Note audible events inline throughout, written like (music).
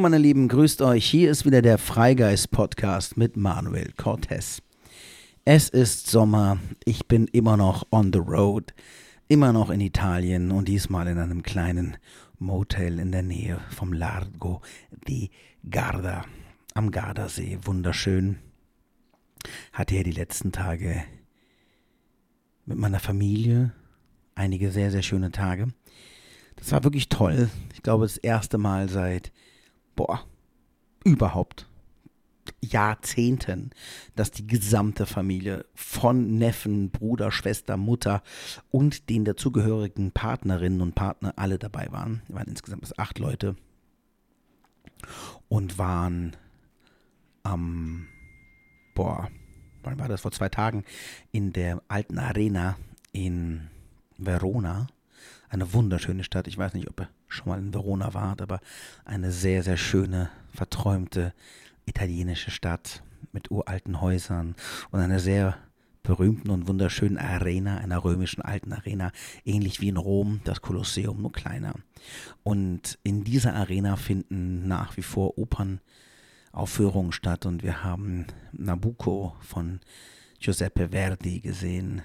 Meine Lieben, grüßt euch. Hier ist wieder der Freigeist Podcast mit Manuel Cortez. Es ist Sommer, ich bin immer noch on the road, immer noch in Italien und diesmal in einem kleinen Motel in der Nähe vom Largo di Garda am Gardasee. Wunderschön. Hatte ja die letzten Tage mit meiner Familie einige sehr, sehr schöne Tage. Das war wirklich toll. Ich glaube, das erste Mal seit, boah, überhaupt Jahrzehnten, dass die gesamte Familie von Neffen, Bruder, Schwester, Mutter und den dazugehörigen Partnerinnen und Partner alle dabei waren. Wir waren insgesamt bis acht Leute und waren am, boah, wann war das? Vor zwei Tagen in der alten Arena in Verona. Eine wunderschöne Stadt. Ich weiß nicht, ob ihr schon mal in Verona wart, aber eine sehr, sehr schöne, verträumte italienische Stadt mit uralten Häusern und einer sehr berühmten und wunderschönen Arena, einer römischen alten Arena, ähnlich wie in Rom, das Kolosseum, nur kleiner. Und in dieser Arena finden nach wie vor Opernaufführungen statt und wir haben Nabucco von Giuseppe Verdi gesehen,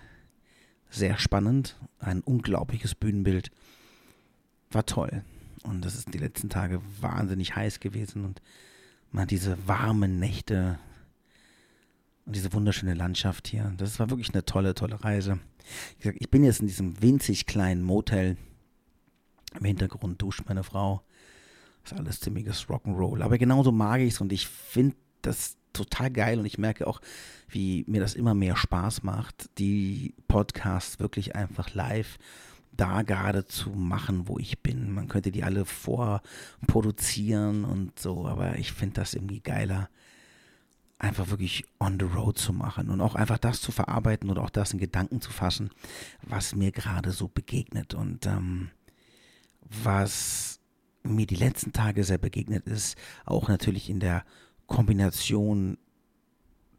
sehr spannend, ein unglaubliches Bühnenbild. War toll. Und das ist die letzten Tage wahnsinnig heiß gewesen und man hat diese warmen Nächte und diese wunderschöne Landschaft hier. Das war wirklich eine tolle, tolle Reise. Ich bin jetzt in diesem winzig kleinen Motel. Im Hintergrund duscht meine Frau. Das ist alles ziemliches Rock'n'Roll. Aber genauso mag ich es und ich finde das total geil und ich merke auch, wie mir das immer mehr Spaß macht, die Podcasts wirklich einfach live da gerade zu machen, wo ich bin. Man könnte die alle vorproduzieren und so, aber ich finde das irgendwie geiler, einfach wirklich on the road zu machen und auch einfach das zu verarbeiten oder auch das in Gedanken zu fassen, was mir gerade so begegnet und ähm, was mir die letzten Tage sehr begegnet ist, auch natürlich in der Kombination,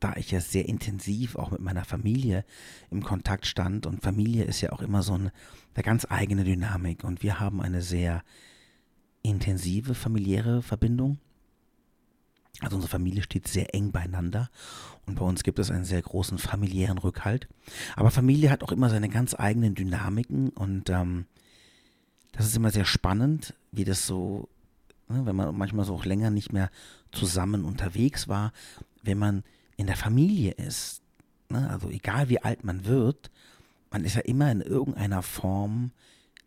da ich ja sehr intensiv auch mit meiner Familie im Kontakt stand. Und Familie ist ja auch immer so eine, eine ganz eigene Dynamik. Und wir haben eine sehr intensive familiäre Verbindung. Also unsere Familie steht sehr eng beieinander. Und bei uns gibt es einen sehr großen familiären Rückhalt. Aber Familie hat auch immer seine ganz eigenen Dynamiken. Und ähm, das ist immer sehr spannend, wie das so Ne, wenn man manchmal so auch länger nicht mehr zusammen unterwegs war, wenn man in der Familie ist, ne, also egal wie alt man wird, man ist ja immer in irgendeiner Form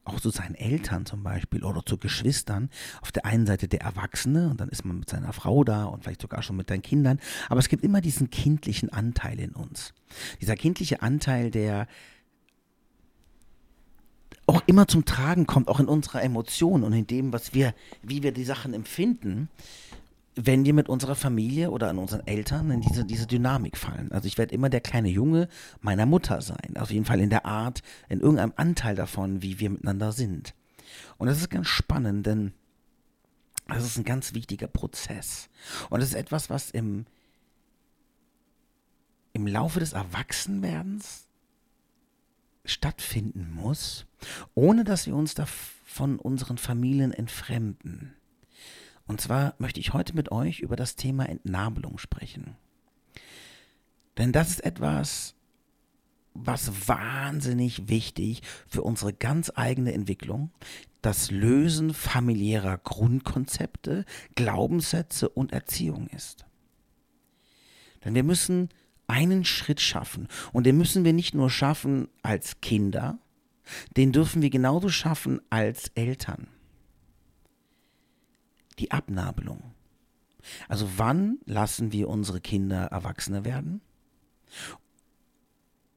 auch zu seinen Eltern zum Beispiel oder zu Geschwistern. Auf der einen Seite der Erwachsene und dann ist man mit seiner Frau da und vielleicht sogar schon mit seinen Kindern. Aber es gibt immer diesen kindlichen Anteil in uns. Dieser kindliche Anteil, der auch immer zum Tragen kommt, auch in unserer Emotion und in dem, was wir, wie wir die Sachen empfinden, wenn wir mit unserer Familie oder an unseren Eltern in diese, diese Dynamik fallen. Also ich werde immer der kleine Junge meiner Mutter sein. Auf jeden Fall in der Art, in irgendeinem Anteil davon, wie wir miteinander sind. Und das ist ganz spannend, denn das ist ein ganz wichtiger Prozess. Und das ist etwas, was im, im Laufe des Erwachsenwerdens stattfinden muss, ohne dass wir uns da von unseren Familien entfremden. Und zwar möchte ich heute mit euch über das Thema Entnabelung sprechen. Denn das ist etwas, was wahnsinnig wichtig für unsere ganz eigene Entwicklung, das Lösen familiärer Grundkonzepte, Glaubenssätze und Erziehung ist. Denn wir müssen einen Schritt schaffen. Und den müssen wir nicht nur schaffen als Kinder, den dürfen wir genauso schaffen als Eltern. Die Abnabelung. Also wann lassen wir unsere Kinder Erwachsene werden?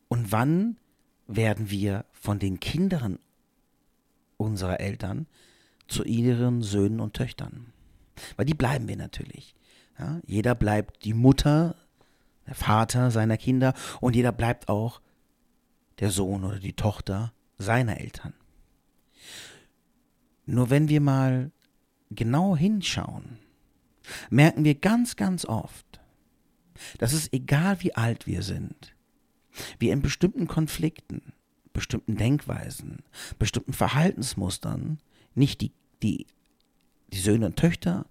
Und wann werden wir von den Kindern unserer Eltern zu ihren Söhnen und Töchtern? Weil die bleiben wir natürlich. Ja, jeder bleibt die Mutter der Vater seiner Kinder und jeder bleibt auch der Sohn oder die Tochter seiner Eltern. Nur wenn wir mal genau hinschauen, merken wir ganz, ganz oft, dass es egal wie alt wir sind, wir in bestimmten Konflikten, bestimmten Denkweisen, bestimmten Verhaltensmustern nicht die, die, die Söhne und Töchter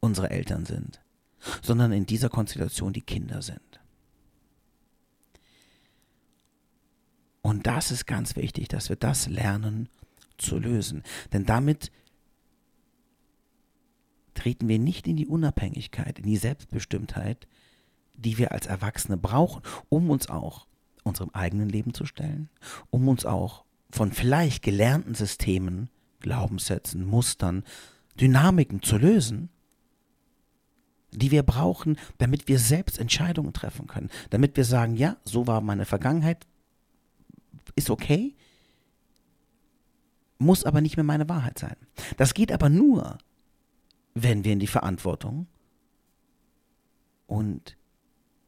unsere Eltern sind, sondern in dieser Konstellation die Kinder sind. Und das ist ganz wichtig, dass wir das lernen zu lösen. Denn damit treten wir nicht in die Unabhängigkeit, in die Selbstbestimmtheit, die wir als Erwachsene brauchen, um uns auch unserem eigenen Leben zu stellen, um uns auch von vielleicht gelernten Systemen, Glaubenssätzen, Mustern, Dynamiken zu lösen, die wir brauchen, damit wir selbst Entscheidungen treffen können, damit wir sagen, ja, so war meine Vergangenheit, ist okay, muss aber nicht mehr meine Wahrheit sein. Das geht aber nur, wenn wir in die Verantwortung und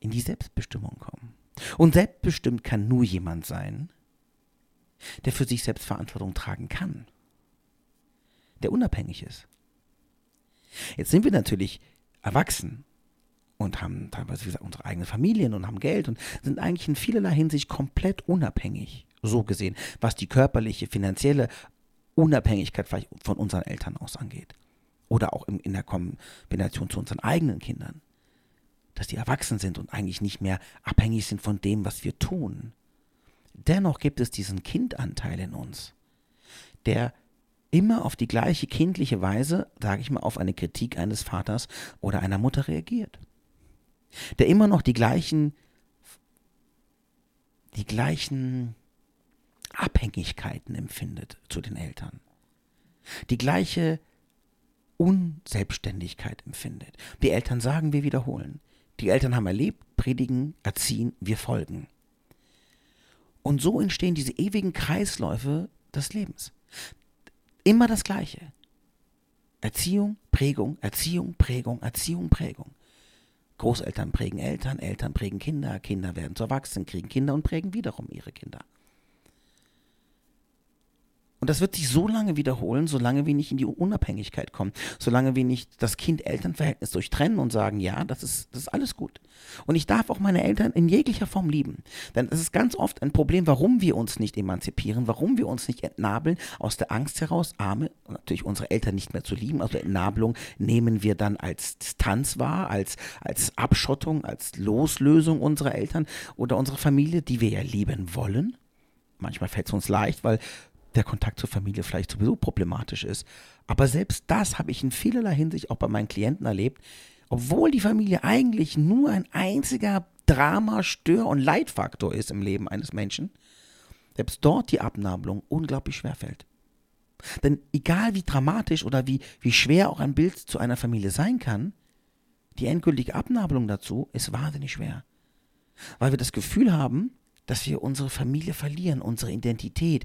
in die Selbstbestimmung kommen. Und selbstbestimmt kann nur jemand sein, der für sich selbst Verantwortung tragen kann, der unabhängig ist. Jetzt sind wir natürlich erwachsen und haben teilweise, wie gesagt, unsere eigenen Familien und haben Geld und sind eigentlich in vielerlei Hinsicht komplett unabhängig, so gesehen, was die körperliche, finanzielle Unabhängigkeit vielleicht von unseren Eltern aus angeht. Oder auch in, der Kombination zu unseren eigenen Kindern. Dass die erwachsen sind und eigentlich nicht mehr abhängig sind von dem, was wir tun. Dennoch gibt es diesen Kindanteil in uns, der immer auf die gleiche kindliche Weise, sage ich mal, auf eine Kritik eines Vaters oder einer Mutter reagiert. Der immer noch die gleichen, die gleichen Abhängigkeiten empfindet zu den Eltern. Die gleiche Unselbstständigkeit empfindet. Die Eltern sagen, wir wiederholen. Die Eltern haben erlebt, predigen, erziehen, wir folgen. Und so entstehen diese ewigen Kreisläufe des Lebens. Immer das Gleiche. Erziehung, Prägung, Erziehung, Prägung, Erziehung, Prägung. Großeltern prägen Eltern, Eltern prägen Kinder, Kinder werden zu Erwachsenen, kriegen Kinder und prägen wiederum ihre Kinder. Und das wird sich so lange wiederholen, solange wir nicht in die Unabhängigkeit kommen, solange wir nicht das Kind-Eltern-Verhältnis durchtrennen und sagen, ja, das ist, das ist alles gut. Und ich darf auch meine Eltern in jeglicher Form lieben. Denn es ist ganz oft ein Problem, warum wir uns nicht emanzipieren, warum wir uns nicht entnabeln, aus der Angst heraus, arme, natürlich unsere Eltern nicht mehr zu lieben. Also Entnabelung nehmen wir dann als Distanz wahr, als, als Abschottung, als Loslösung unserer Eltern oder unserer Familie, die wir ja lieben wollen. Manchmal fällt es uns leicht, weil der Kontakt zur Familie vielleicht sowieso problematisch ist. Aber selbst das habe ich in vielerlei Hinsicht auch bei meinen Klienten erlebt, obwohl die Familie eigentlich nur ein einziger Drama, Stör- und Leitfaktor ist im Leben eines Menschen, selbst dort die Abnabelung unglaublich schwer fällt. Denn egal wie dramatisch oder wie, wie schwer auch ein Bild zu einer Familie sein kann, die endgültige Abnabelung dazu ist wahnsinnig schwer. Weil wir das Gefühl haben, dass wir unsere Familie verlieren, unsere Identität,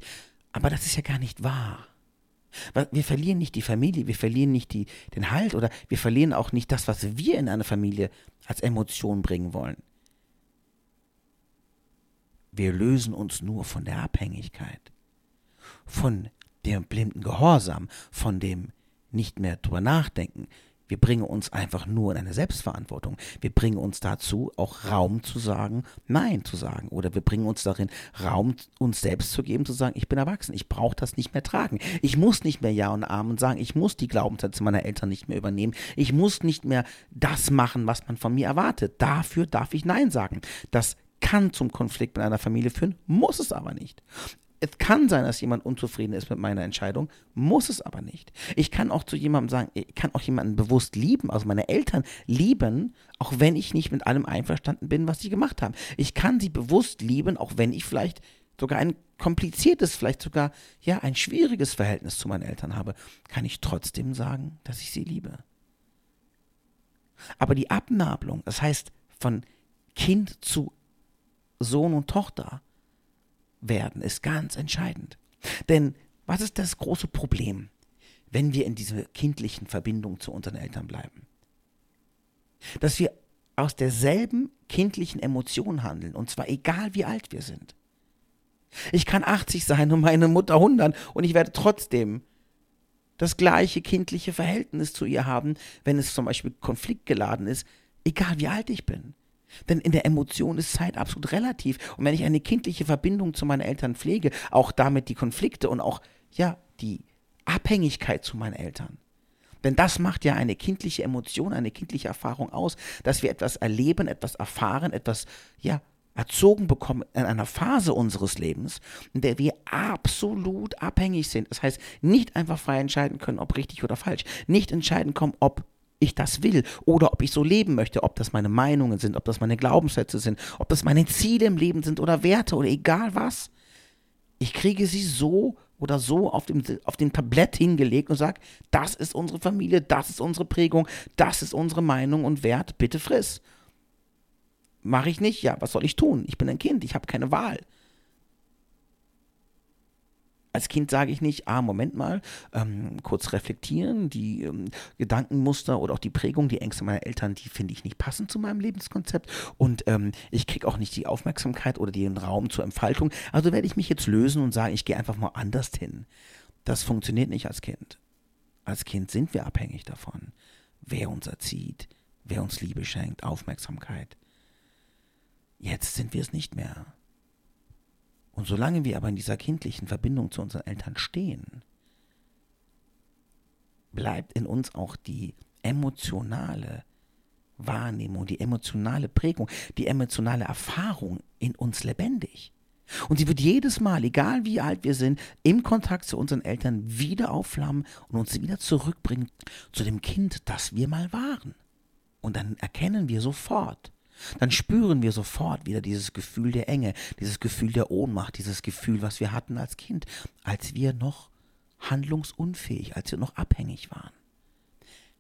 aber das ist ja gar nicht wahr. Wir verlieren nicht die Familie, wir verlieren nicht die, den Halt oder wir verlieren auch nicht das, was wir in eine Familie als Emotion bringen wollen. Wir lösen uns nur von der Abhängigkeit, von dem blinden Gehorsam, von dem nicht mehr drüber nachdenken, wir bringen uns einfach nur in eine Selbstverantwortung. Wir bringen uns dazu, auch Raum zu sagen, Nein zu sagen. Oder wir bringen uns darin, Raum uns selbst zu geben, zu sagen, ich bin erwachsen, ich brauche das nicht mehr tragen. Ich muss nicht mehr Ja und Amen sagen, ich muss die Glaubenssätze meiner Eltern nicht mehr übernehmen. Ich muss nicht mehr das machen, was man von mir erwartet. Dafür darf ich Nein sagen. Das kann zum Konflikt mit einer Familie führen, muss es aber nicht. Es kann sein, dass jemand unzufrieden ist mit meiner Entscheidung, muss es aber nicht. Ich kann auch zu jemandem sagen, ich kann auch jemanden bewusst lieben, also meine Eltern lieben, auch wenn ich nicht mit allem einverstanden bin, was sie gemacht haben. Ich kann sie bewusst lieben, auch wenn ich vielleicht sogar ein kompliziertes, vielleicht sogar ja ein schwieriges Verhältnis zu meinen Eltern habe, kann ich trotzdem sagen, dass ich sie liebe. Aber die Abnabelung, das heißt von Kind zu Sohn und Tochter, werden, ist ganz entscheidend. Denn was ist das große Problem, wenn wir in dieser kindlichen Verbindung zu unseren Eltern bleiben? Dass wir aus derselben kindlichen Emotion handeln, und zwar egal wie alt wir sind. Ich kann 80 sein und meine Mutter 100 und ich werde trotzdem das gleiche kindliche Verhältnis zu ihr haben, wenn es zum Beispiel konfliktgeladen ist, egal wie alt ich bin. Denn in der Emotion ist Zeit absolut relativ. Und wenn ich eine kindliche Verbindung zu meinen Eltern pflege, auch damit die Konflikte und auch, ja, die Abhängigkeit zu meinen Eltern, Denn das macht ja eine kindliche Emotion, eine kindliche Erfahrung aus, dass wir etwas erleben, etwas erfahren, etwas, ja, erzogen bekommen in einer Phase unseres Lebens, in der wir absolut abhängig sind. Das heißt, nicht einfach frei entscheiden können, ob richtig oder falsch. Nicht entscheiden können, ob ich das will oder ob ich so leben möchte, ob das meine Meinungen sind, ob das meine Glaubenssätze sind, ob das meine Ziele im Leben sind oder Werte oder egal was. Ich kriege sie so oder so auf dem, auf dem Tablett hingelegt und sage, das ist unsere Familie, das ist unsere Prägung, das ist unsere Meinung und Wert, bitte friss. Mache ich nicht, ja, was soll ich tun? Ich bin ein Kind, ich habe keine Wahl. Als Kind sage ich nicht, ah, Moment mal, ähm, kurz reflektieren, die ähm, Gedankenmuster oder auch die Prägung, die Ängste meiner Eltern, die finde ich nicht passend zu meinem Lebenskonzept und ähm, ich kriege auch nicht die Aufmerksamkeit oder den Raum zur Entfaltung. Also werde ich mich jetzt lösen und sagen, ich gehe einfach mal anders hin. Das funktioniert nicht als Kind. Als Kind sind wir abhängig davon, wer uns erzieht, wer uns Liebe schenkt, Aufmerksamkeit. Jetzt sind wir es nicht mehr. Und solange wir aber in dieser kindlichen Verbindung zu unseren Eltern stehen, bleibt in uns auch die emotionale Wahrnehmung, die emotionale Prägung, die emotionale Erfahrung in uns lebendig. Und sie wird jedes Mal, egal wie alt wir sind, im Kontakt zu unseren Eltern wieder aufflammen und uns wieder zurückbringen zu dem Kind, das wir mal waren. Und dann erkennen wir sofort, dann spüren wir sofort wieder dieses Gefühl der Enge, dieses Gefühl der Ohnmacht, dieses Gefühl, was wir hatten als Kind, als wir noch handlungsunfähig, als wir noch abhängig waren.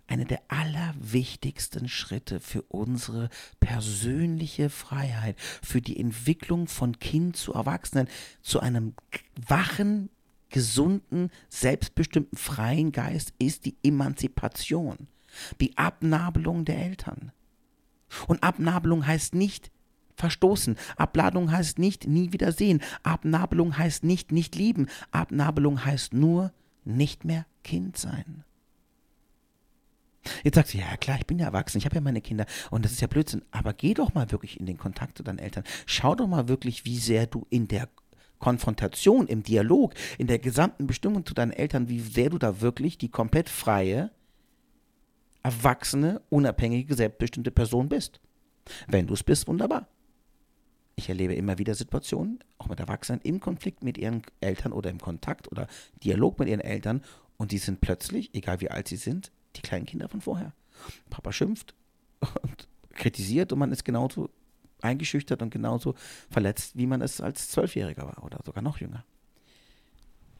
Einer der allerwichtigsten Schritte für unsere persönliche Freiheit, für die Entwicklung von Kind zu Erwachsenen, zu einem wachen, gesunden, selbstbestimmten, freien Geist ist die Emanzipation, die Abnabelung der Eltern. Und Abnabelung heißt nicht verstoßen. Abladung heißt nicht nie wieder sehen. Abnabelung heißt nicht nicht lieben. Abnabelung heißt nur nicht mehr Kind sein. Jetzt sagst du, ja klar, ich bin ja erwachsen, ich habe ja meine Kinder und das ist ja Blödsinn. Aber geh doch mal wirklich in den Kontakt zu deinen Eltern. Schau doch mal wirklich, wie sehr du in der Konfrontation, im Dialog, in der gesamten Bestimmung zu deinen Eltern, wie sehr du da wirklich die komplett freie, erwachsene, unabhängige, selbstbestimmte Person bist. Wenn du es bist, wunderbar. Ich erlebe immer wieder Situationen, auch mit Erwachsenen, im Konflikt mit ihren Eltern oder im Kontakt oder Dialog mit ihren Eltern und die sind plötzlich, egal wie alt sie sind, die kleinen Kinder von vorher. Papa schimpft und kritisiert und man ist genauso eingeschüchtert und genauso verletzt, wie man es als Zwölfjähriger war oder sogar noch jünger.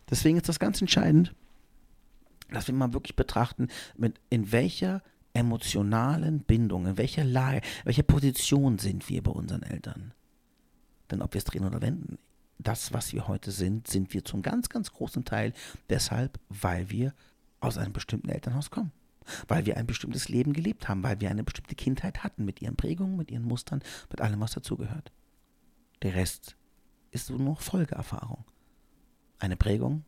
Deswegen ist das ganz entscheidend, dass wir mal wirklich betrachten, mit, in welcher emotionalen Bindung, in welcher Lage, in welcher Position sind wir bei unseren Eltern. Denn ob wir es drehen oder wenden, das, was wir heute sind, sind wir zum ganz, ganz großen Teil deshalb, weil wir aus einem bestimmten Elternhaus kommen. Weil wir ein bestimmtes Leben gelebt haben, weil wir eine bestimmte Kindheit hatten, mit ihren Prägungen, mit ihren Mustern, mit allem, was dazugehört. Der Rest ist nur noch Folgeerfahrung. Eine Prägung,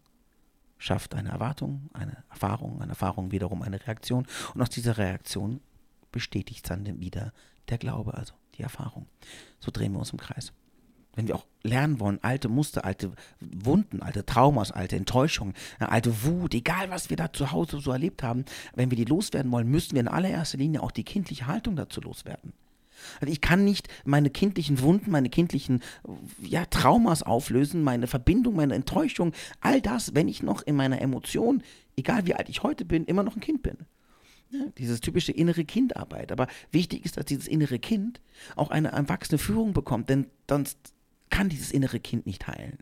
schafft eine Erwartung, eine Erfahrung, eine Erfahrung wiederum eine Reaktion und aus dieser Reaktion bestätigt dann wieder der Glaube, also die Erfahrung. So drehen wir uns im Kreis. Wenn wir auch lernen wollen, alte Muster, alte Wunden, alte Traumas, alte Enttäuschungen, alte Wut, egal was wir da zu Hause so erlebt haben, wenn wir die loswerden wollen, müssen wir in allererster Linie auch die kindliche Haltung dazu loswerden. Also ich kann nicht meine kindlichen Wunden, meine kindlichen ja, Traumas auflösen, meine Verbindung, meine Enttäuschung, all das, wenn ich noch in meiner Emotion, egal wie alt ich heute bin, immer noch ein Kind bin. Ja, dieses typische innere Kindarbeit. Aber wichtig ist, dass dieses innere Kind auch eine erwachsene Führung bekommt, denn sonst kann dieses innere Kind nicht heilen.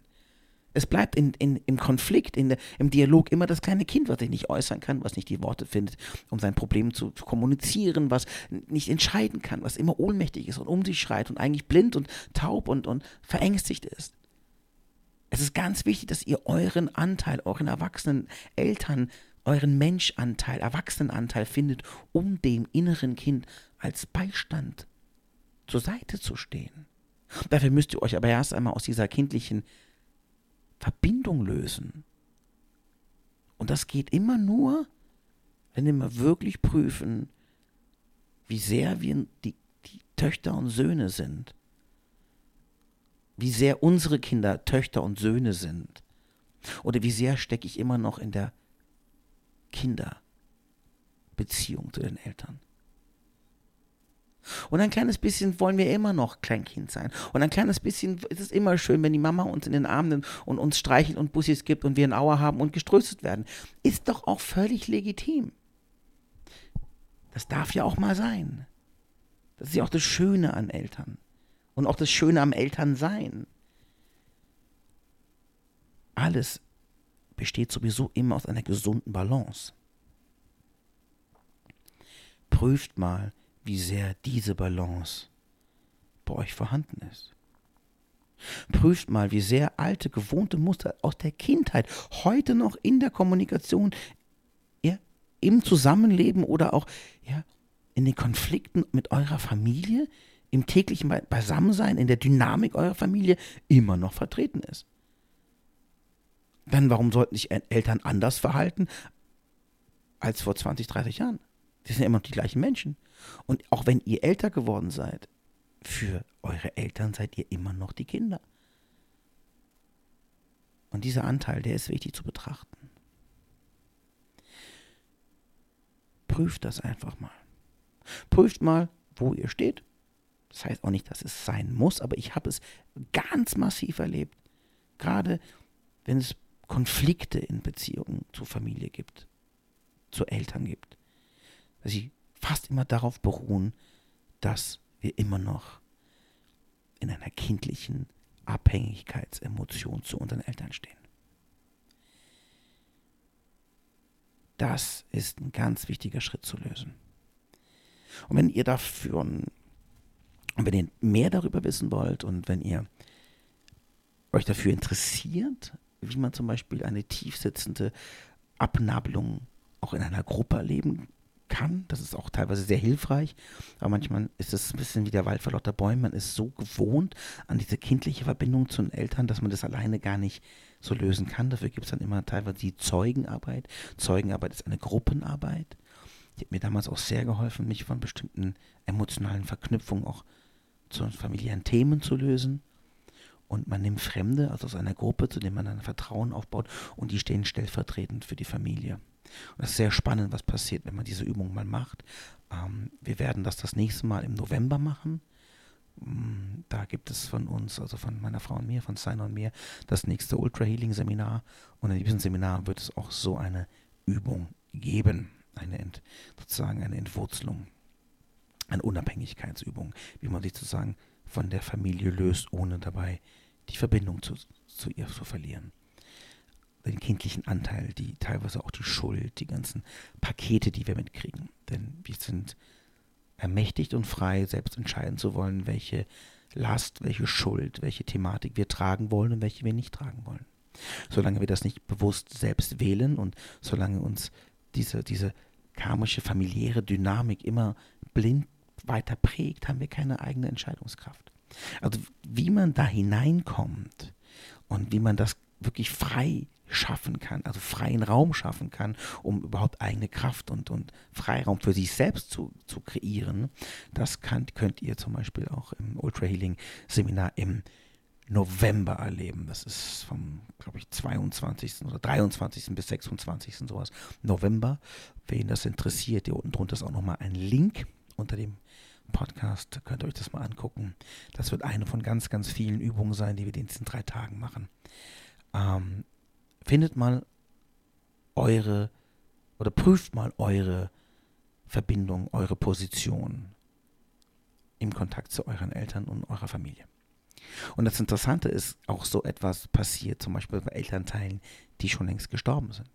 Es bleibt in, in, im Konflikt, in, im Dialog immer das kleine Kind, was sich nicht äußern kann, was nicht die Worte findet, um sein Problem zu, zu, kommunizieren, was nicht entscheiden kann, was immer ohnmächtig ist und um sich schreit und eigentlich blind und taub und, und verängstigt ist. Es ist ganz wichtig, dass ihr euren Anteil, euren erwachsenen Eltern, euren Menschanteil, Erwachsenenanteil findet, um dem inneren Kind als Beistand zur Seite zu stehen. Dafür müsst ihr euch aber erst einmal aus dieser kindlichen Verbindung lösen. Und das geht immer nur, wenn wir wirklich prüfen, wie sehr wir die, die Töchter und Söhne sind. Wie sehr unsere Kinder Töchter und Söhne sind. Oder wie sehr stecke ich immer noch in der Kinder, Beziehung zu den Eltern. Und ein kleines bisschen wollen wir immer noch Kleinkind sein. Und ein kleines bisschen ist es immer schön, wenn die Mama uns in den Arm nimmt und uns streichelt und Bussis gibt und wir ein Auer haben und geströstet werden. Ist doch auch völlig legitim. Das darf ja auch mal sein. Das ist ja auch das Schöne an Eltern. Und auch das Schöne am Elternsein. Alles besteht sowieso immer aus einer gesunden Balance. Prüft mal, wie sehr diese Balance bei euch vorhanden ist. Prüft mal, wie sehr alte, gewohnte Muster aus der Kindheit heute noch in der Kommunikation, ja, im Zusammenleben oder auch ja, in den Konflikten mit eurer Familie, im täglichen Beisammensein, in der Dynamik eurer Familie immer noch vertreten ist. Dann warum sollten sich Eltern anders verhalten als vor 20, 30 Jahren? Die sind immer noch die gleichen Menschen. Und auch wenn ihr älter geworden seid, für eure Eltern seid ihr immer noch die Kinder. Und dieser Anteil, der ist wichtig zu betrachten. Prüft das einfach mal. Prüft mal, wo ihr steht. Das heißt auch nicht, dass es sein muss, aber ich habe es ganz massiv erlebt. Gerade wenn es Konflikte in Beziehungen zur Familie gibt, zu Eltern gibt. Dass sie fast immer darauf beruhen, dass wir immer noch in einer kindlichen Abhängigkeitsemotion zu unseren Eltern stehen. Das ist ein ganz wichtiger Schritt zu lösen. Und wenn ihr dafür, wenn ihr mehr darüber wissen wollt und wenn ihr euch dafür interessiert, wie man zum Beispiel eine tiefsitzende Abnabelung auch in einer Gruppe erleben kann, das ist auch teilweise sehr hilfreich, aber manchmal ist es ein bisschen wie der Wald vor lauter Bäumen, man ist so gewohnt an diese kindliche Verbindung zu den Eltern, dass man das alleine gar nicht so lösen kann. Dafür gibt es dann immer teilweise die Zeugenarbeit. Zeugenarbeit ist eine Gruppenarbeit. Die hat mir damals auch sehr geholfen, mich von bestimmten emotionalen Verknüpfungen auch zu familiären Themen zu lösen. Und man nimmt Fremde, also aus einer Gruppe, zu denen man dann Vertrauen aufbaut, und die stehen stellvertretend für die Familie. Und das ist sehr spannend, was passiert, wenn man diese Übung mal macht. Ähm, wir werden das das nächste Mal im November machen. Mm, da gibt es von uns, also von meiner Frau und mir, von Steiner und mir, das nächste Ultra Healing Seminar. Und in diesem Seminar wird es auch so eine Übung geben eine Ent, sozusagen eine Entwurzelung, eine Unabhängigkeitsübung, wie man sich sozusagen von der Familie löst, ohne dabei die Verbindung zu, zu ihr zu verlieren. Den kindlichen Anteil, die teilweise auch die Schuld, die ganzen Pakete, die wir mitkriegen. Denn wir sind ermächtigt und frei, selbst entscheiden zu wollen, welche Last, welche Schuld, welche Thematik wir tragen wollen und welche wir nicht tragen wollen. Solange wir das nicht bewusst selbst wählen und solange uns diese, diese karmische familiäre Dynamik immer blind weiter prägt, haben wir keine eigene Entscheidungskraft. Also wie man da hineinkommt und wie man das wirklich frei schaffen kann, also freien Raum schaffen kann, um überhaupt eigene Kraft und, und Freiraum für sich selbst zu, zu kreieren, das kann, könnt ihr zum Beispiel auch im Ultra Healing Seminar im November erleben. Das ist vom, glaube ich, 22. oder 23. bis 26. sowas. November. Wen das interessiert, hier unten drunter ist auch nochmal ein Link unter dem Podcast. Könnt ihr euch das mal angucken. Das wird eine von ganz, ganz vielen Übungen sein, die wir in diesen drei Tagen machen. Ähm, findet mal eure oder prüft mal eure Verbindung, eure Position im Kontakt zu euren Eltern und eurer Familie. Und das Interessante ist, auch so etwas passiert, zum Beispiel bei Elternteilen, die schon längst gestorben sind.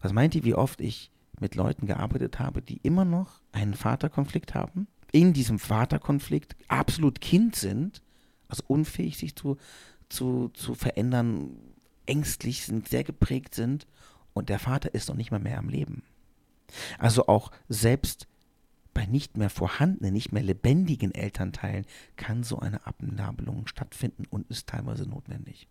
Was meint ihr, wie oft ich mit Leuten gearbeitet habe, die immer noch einen Vaterkonflikt haben, in diesem Vaterkonflikt absolut Kind sind, also unfähig sich zu, zu, zu verändern, ängstlich sind, sehr geprägt sind und der Vater ist noch nicht mal mehr am Leben. Also auch selbst bei nicht mehr vorhandenen, nicht mehr lebendigen Elternteilen kann so eine Abnabelung stattfinden und ist teilweise notwendig.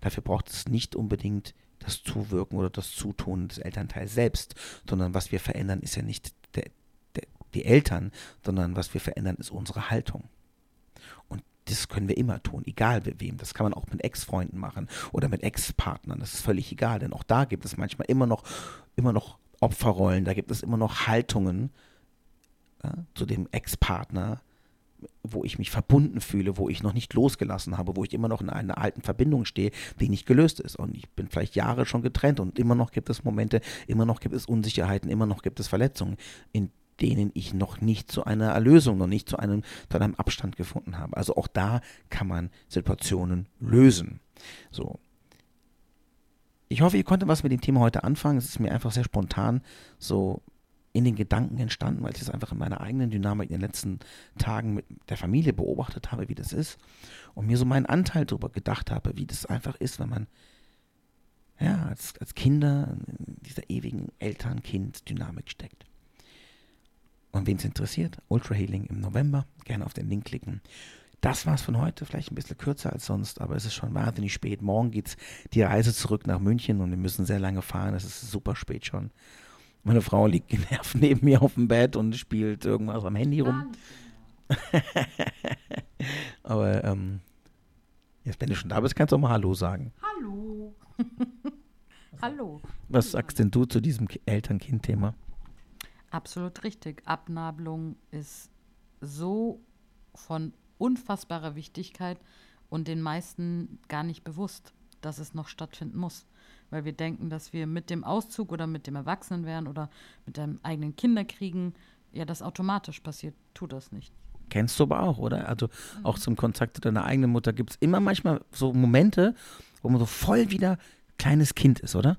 Dafür braucht es nicht unbedingt das Zuwirken oder das Zutun des Elternteils selbst, sondern was wir verändern, ist ja nicht der, der, die Eltern, sondern was wir verändern, ist unsere Haltung. Und das können wir immer tun, egal mit wem. Das kann man auch mit Ex-Freunden machen oder mit Ex-Partnern. Das ist völlig egal, denn auch da gibt es manchmal immer noch, immer noch Opferrollen, da gibt es immer noch Haltungen ja, zu dem Ex-Partner, wo ich mich verbunden fühle, wo ich noch nicht losgelassen habe, wo ich immer noch in einer alten Verbindung stehe, die nicht gelöst ist. Und ich bin vielleicht Jahre schon getrennt und immer noch gibt es Momente, immer noch gibt es Unsicherheiten, immer noch gibt es Verletzungen, in denen ich noch nicht zu einer Erlösung, noch nicht zu einem, zu einem Abstand gefunden habe. Also auch da kann man Situationen lösen. So. Ich hoffe, ihr konntet was mit dem Thema heute anfangen. Es ist mir einfach sehr spontan so in den Gedanken entstanden, weil ich es einfach in meiner eigenen Dynamik in den letzten Tagen mit der Familie beobachtet habe, wie das ist. Und mir so meinen Anteil darüber gedacht habe, wie das einfach ist, wenn man ja, als, als Kinder in dieser ewigen Eltern-Kind-Dynamik steckt. Und wen es interessiert, Ultra Healing im November, gerne auf den Link klicken. Das war's von heute, vielleicht ein bisschen kürzer als sonst, aber es ist schon wahnsinnig spät. Morgen geht's die Reise zurück nach München und wir müssen sehr lange fahren. Es ist super spät schon. Meine Frau liegt (laughs) genervt neben mir auf dem Bett und spielt irgendwas am Handy rum. (laughs) aber ähm, jetzt, wenn du schon da bist, kannst du auch mal Hallo sagen. Hallo. (laughs) Hallo. Was sagst denn du zu diesem Eltern-Kind-Thema? Absolut richtig. Abnabelung ist so von unfassbarer Wichtigkeit und den meisten gar nicht bewusst, dass es noch stattfinden muss. Weil wir denken, dass wir mit dem Auszug oder mit dem Erwachsenenwerden oder mit dem eigenen Kinderkriegen, ja, das automatisch passiert. Tut das nicht. Kennst du aber auch, oder? Also mhm. auch zum Kontakt zu deiner eigenen Mutter gibt es immer manchmal so Momente, wo man so voll wieder kleines Kind ist, oder?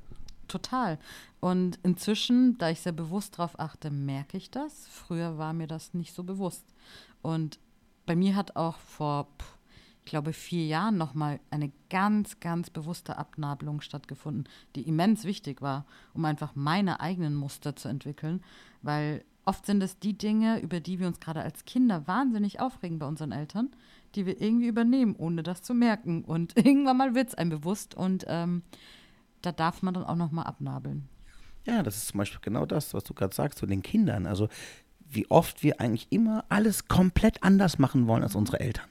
Total. Und inzwischen, da ich sehr bewusst darauf achte, merke ich das. Früher war mir das nicht so bewusst. Und bei mir hat auch vor, ich glaube, vier Jahren nochmal eine ganz, ganz bewusste Abnabelung stattgefunden, die immens wichtig war, um einfach meine eigenen Muster zu entwickeln. Weil oft sind es die Dinge, über die wir uns gerade als Kinder wahnsinnig aufregen bei unseren Eltern, die wir irgendwie übernehmen, ohne das zu merken. Und (laughs) irgendwann mal wird es einem bewusst und ähm, da darf man dann auch nochmal abnabeln. Ja, das ist zum Beispiel genau das, was du gerade sagst zu den Kindern. Also wie oft wir eigentlich immer alles komplett anders machen wollen als unsere Eltern.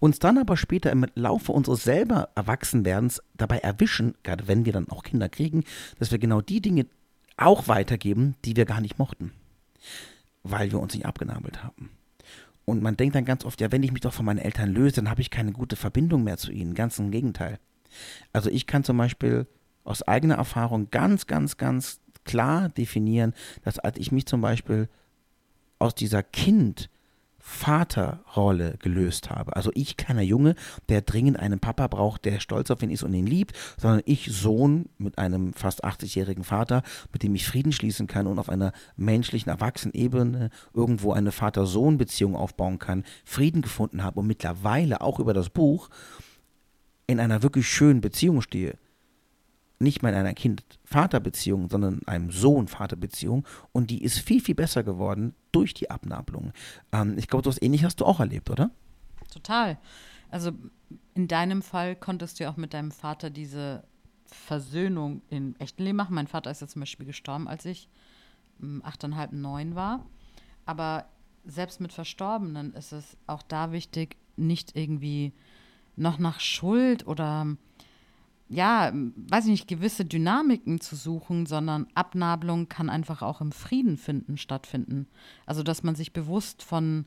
Uns dann aber später im Laufe unseres selber Erwachsenwerdens dabei erwischen, gerade wenn wir dann auch Kinder kriegen, dass wir genau die Dinge auch weitergeben, die wir gar nicht mochten, weil wir uns nicht abgenabelt haben. Und man denkt dann ganz oft, ja, wenn ich mich doch von meinen Eltern löse, dann habe ich keine gute Verbindung mehr zu ihnen. Ganz im Gegenteil. Also ich kann zum Beispiel aus eigener Erfahrung ganz, ganz, ganz klar definieren, dass als ich mich zum Beispiel aus dieser Kind Vaterrolle gelöst habe. Also ich keiner Junge, der dringend einen Papa braucht, der stolz auf ihn ist und ihn liebt, sondern ich Sohn mit einem fast 80-jährigen Vater, mit dem ich Frieden schließen kann und auf einer menschlichen Erwachsenebene irgendwo eine Vater-Sohn-Beziehung aufbauen kann, Frieden gefunden habe und mittlerweile auch über das Buch in einer wirklich schönen Beziehung stehe nicht mehr in einer Kind-Vater-Beziehung, sondern in einem Sohn-Vater-Beziehung. Und die ist viel, viel besser geworden durch die Abnabelung. Ähm, ich glaube, so etwas ähnlich hast du auch erlebt, oder? Total. Also in deinem Fall konntest du ja auch mit deinem Vater diese Versöhnung im echten Leben machen. Mein Vater ist ja zum Beispiel gestorben, als ich hm, achteinhalb, neun war. Aber selbst mit Verstorbenen ist es auch da wichtig, nicht irgendwie noch nach Schuld oder ja, weiß ich nicht, gewisse Dynamiken zu suchen, sondern Abnabelung kann einfach auch im Frieden finden, stattfinden. Also, dass man sich bewusst von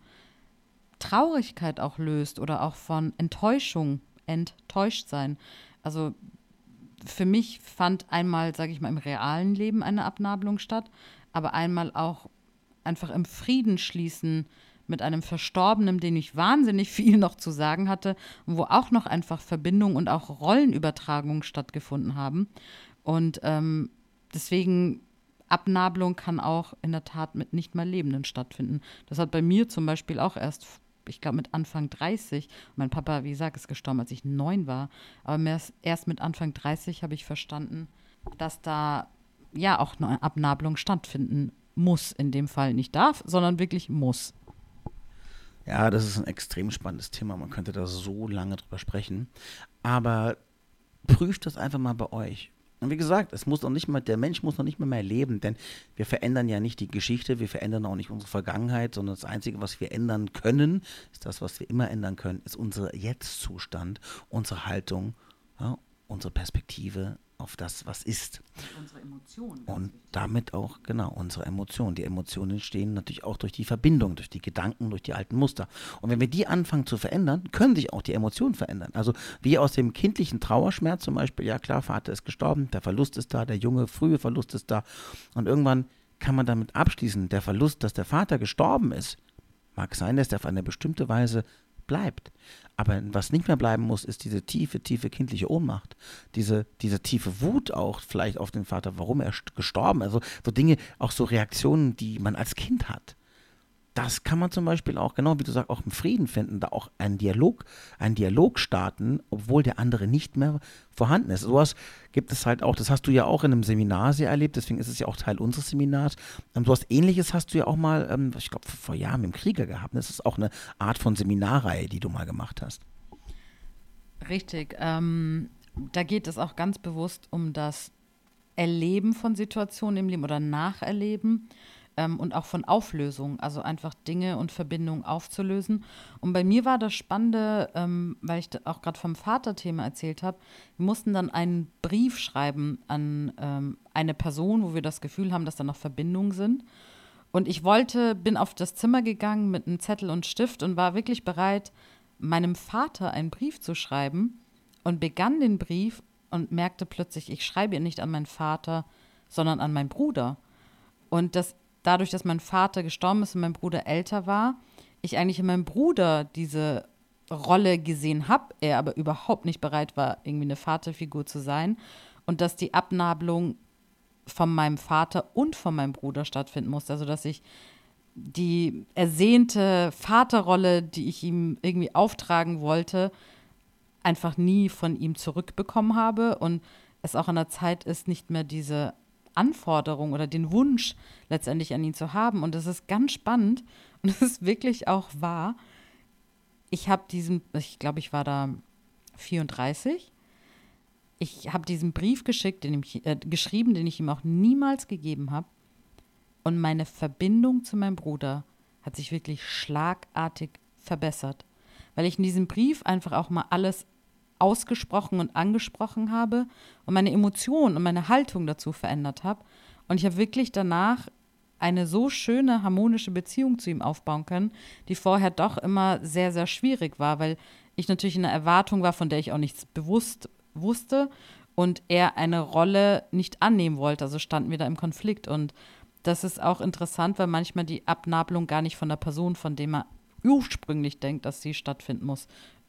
Traurigkeit auch löst oder auch von Enttäuschung, enttäuscht sein. Also, für mich fand einmal, sage ich mal, im realen Leben eine Abnabelung statt, aber einmal auch einfach im Frieden schließen mit einem Verstorbenen, dem ich wahnsinnig viel noch zu sagen hatte, wo auch noch einfach Verbindung und auch Rollenübertragung stattgefunden haben. Und ähm, deswegen Abnabelung kann auch in der Tat mit nicht mehr Lebenden stattfinden. Das hat bei mir zum Beispiel auch erst, ich glaube, mit Anfang 30, mein Papa, wie gesagt, ist gestorben, als ich neun war, aber erst mit Anfang 30 habe ich verstanden, dass da ja auch eine Abnabelung stattfinden muss, in dem Fall nicht darf, sondern wirklich muss. Ja, das ist ein extrem spannendes Thema. Man könnte da so lange drüber sprechen. Aber prüft das einfach mal bei euch. Und wie gesagt, es muss noch nicht mal, der Mensch muss noch nicht mal mehr leben, denn wir verändern ja nicht die Geschichte, wir verändern auch nicht unsere Vergangenheit, sondern das Einzige, was wir ändern können, ist das, was wir immer ändern können, ist unser Jetzt-Zustand, unsere Haltung, ja, unsere Perspektive auf das, was ist. Und unsere Emotionen. Und damit auch, genau, unsere Emotionen. Die Emotionen entstehen natürlich auch durch die Verbindung, durch die Gedanken, durch die alten Muster. Und wenn wir die anfangen zu verändern, können sich auch die Emotionen verändern. Also wie aus dem kindlichen Trauerschmerz zum Beispiel, ja klar, Vater ist gestorben, der Verlust ist da, der junge, frühe Verlust ist da. Und irgendwann kann man damit abschließen, der Verlust, dass der Vater gestorben ist, mag sein, dass der auf eine bestimmte Weise bleibt. Aber was nicht mehr bleiben muss, ist diese tiefe, tiefe kindliche Ohnmacht. Diese, diese tiefe Wut auch vielleicht auf den Vater, warum er gestorben ist. Also so Dinge, auch so Reaktionen, die man als Kind hat das kann man zum Beispiel auch, genau wie du sagst, auch im Frieden finden, da auch einen Dialog, einen Dialog starten, obwohl der andere nicht mehr vorhanden ist. Sowas gibt es halt auch, das hast du ja auch in einem Seminar sehr erlebt, deswegen ist es ja auch Teil unseres Seminars. Ähm, sowas ähnliches hast du ja auch mal, ähm, ich glaube, vor Jahren mit dem Krieger gehabt. Das ist auch eine Art von Seminarreihe, die du mal gemacht hast. Richtig. Ähm, da geht es auch ganz bewusst um das Erleben von Situationen im Leben oder Nacherleben ähm, und auch von Auflösung, also einfach Dinge und Verbindungen aufzulösen. Und bei mir war das Spannende, ähm, weil ich auch gerade vom Vaterthema erzählt habe, wir mussten dann einen Brief schreiben an ähm, eine Person, wo wir das Gefühl haben, dass da noch Verbindungen sind. Und ich wollte, bin auf das Zimmer gegangen mit einem Zettel und Stift und war wirklich bereit, meinem Vater einen Brief zu schreiben und begann den Brief und merkte plötzlich, ich schreibe ihn nicht an meinen Vater, sondern an meinen Bruder. Und das dadurch, dass mein Vater gestorben ist und mein Bruder älter war, ich eigentlich in meinem Bruder diese Rolle gesehen habe, er aber überhaupt nicht bereit war, irgendwie eine Vaterfigur zu sein und dass die Abnabelung von meinem Vater und von meinem Bruder stattfinden musste. Also dass ich die ersehnte Vaterrolle, die ich ihm irgendwie auftragen wollte, einfach nie von ihm zurückbekommen habe und es auch an der Zeit ist, nicht mehr diese Anforderung oder den Wunsch letztendlich an ihn zu haben. Und das ist ganz spannend (laughs) und es ist wirklich auch wahr. Ich habe diesen, ich glaube, ich war da 34. Ich habe diesen Brief geschickt, den ich, äh, geschrieben, den ich ihm auch niemals gegeben habe. Und meine Verbindung zu meinem Bruder hat sich wirklich schlagartig verbessert, weil ich in diesem Brief einfach auch mal alles ausgesprochen und angesprochen habe und meine Emotionen und meine Haltung dazu verändert habe. Und ich habe wirklich danach eine so schöne, harmonische Beziehung zu ihm aufbauen können, die vorher doch immer sehr, sehr schwierig war, weil ich natürlich in einer Erwartung war, von der ich auch nichts bewusst wusste und er eine Rolle nicht annehmen wollte. Also standen wir da im Konflikt. Und das ist auch interessant, weil manchmal die Abnabelung gar nicht von der Person, von dem man ursprünglich denkt, dass sie stattfinden muss,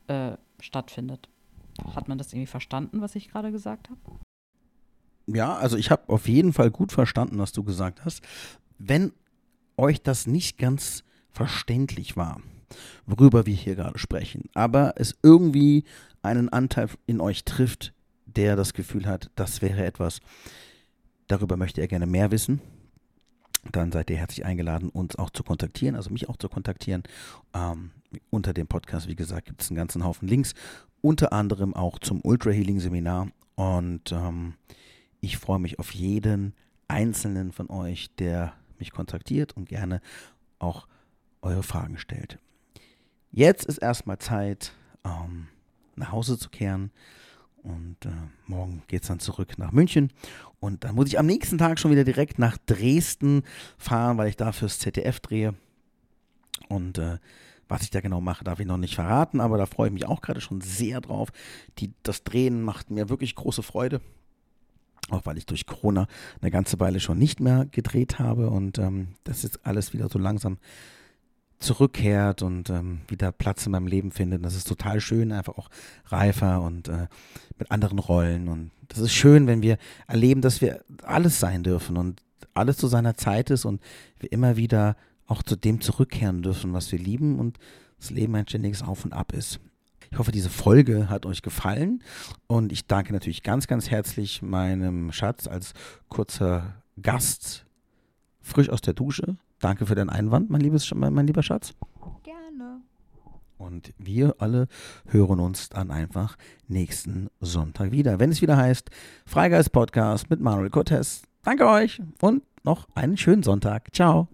äh, stattfindet. Hat man das irgendwie verstanden, was ich gerade gesagt habe? Ja, also ich habe auf jeden Fall gut verstanden, was du gesagt hast. Wenn euch das nicht ganz verständlich war, worüber wir hier gerade sprechen, aber es irgendwie einen Anteil in euch trifft, der das Gefühl hat, das wäre etwas, darüber möchte er gerne mehr wissen, dann seid ihr herzlich eingeladen, uns auch zu kontaktieren, also mich auch zu kontaktieren. Ähm, unter dem Podcast, wie gesagt, gibt es einen ganzen Haufen Links, unter anderem auch zum Ultra Healing Seminar. Und ähm, ich freue mich auf jeden einzelnen von euch, der mich kontaktiert und gerne auch eure Fragen stellt. Jetzt ist erstmal Zeit, ähm, nach Hause zu kehren. Und äh, morgen geht es dann zurück nach München. Und dann muss ich am nächsten Tag schon wieder direkt nach Dresden fahren, weil ich da fürs ZDF drehe. Und äh, was ich da genau mache, darf ich noch nicht verraten, aber da freue ich mich auch gerade schon sehr drauf. Die, das Drehen macht mir wirklich große Freude. Auch weil ich durch Corona eine ganze Weile schon nicht mehr gedreht habe und ähm, das jetzt alles wieder so langsam zurückkehrt und ähm, wieder Platz in meinem Leben findet. Das ist total schön, einfach auch reifer und äh, mit anderen Rollen. Und das ist schön, wenn wir erleben, dass wir alles sein dürfen und alles zu seiner Zeit ist und wir immer wieder auch zu dem zurückkehren dürfen, was wir lieben und das Leben ein ständiges Auf und Ab ist. Ich hoffe, diese Folge hat euch gefallen und ich danke natürlich ganz, ganz herzlich meinem Schatz als kurzer Gast frisch aus der Dusche. Danke für deinen Einwand, mein, liebes, mein lieber Schatz. Gerne. Und wir alle hören uns dann einfach nächsten Sonntag wieder, wenn es wieder heißt Freigeist Podcast mit Manuel Cortez. Danke euch und noch einen schönen Sonntag. Ciao.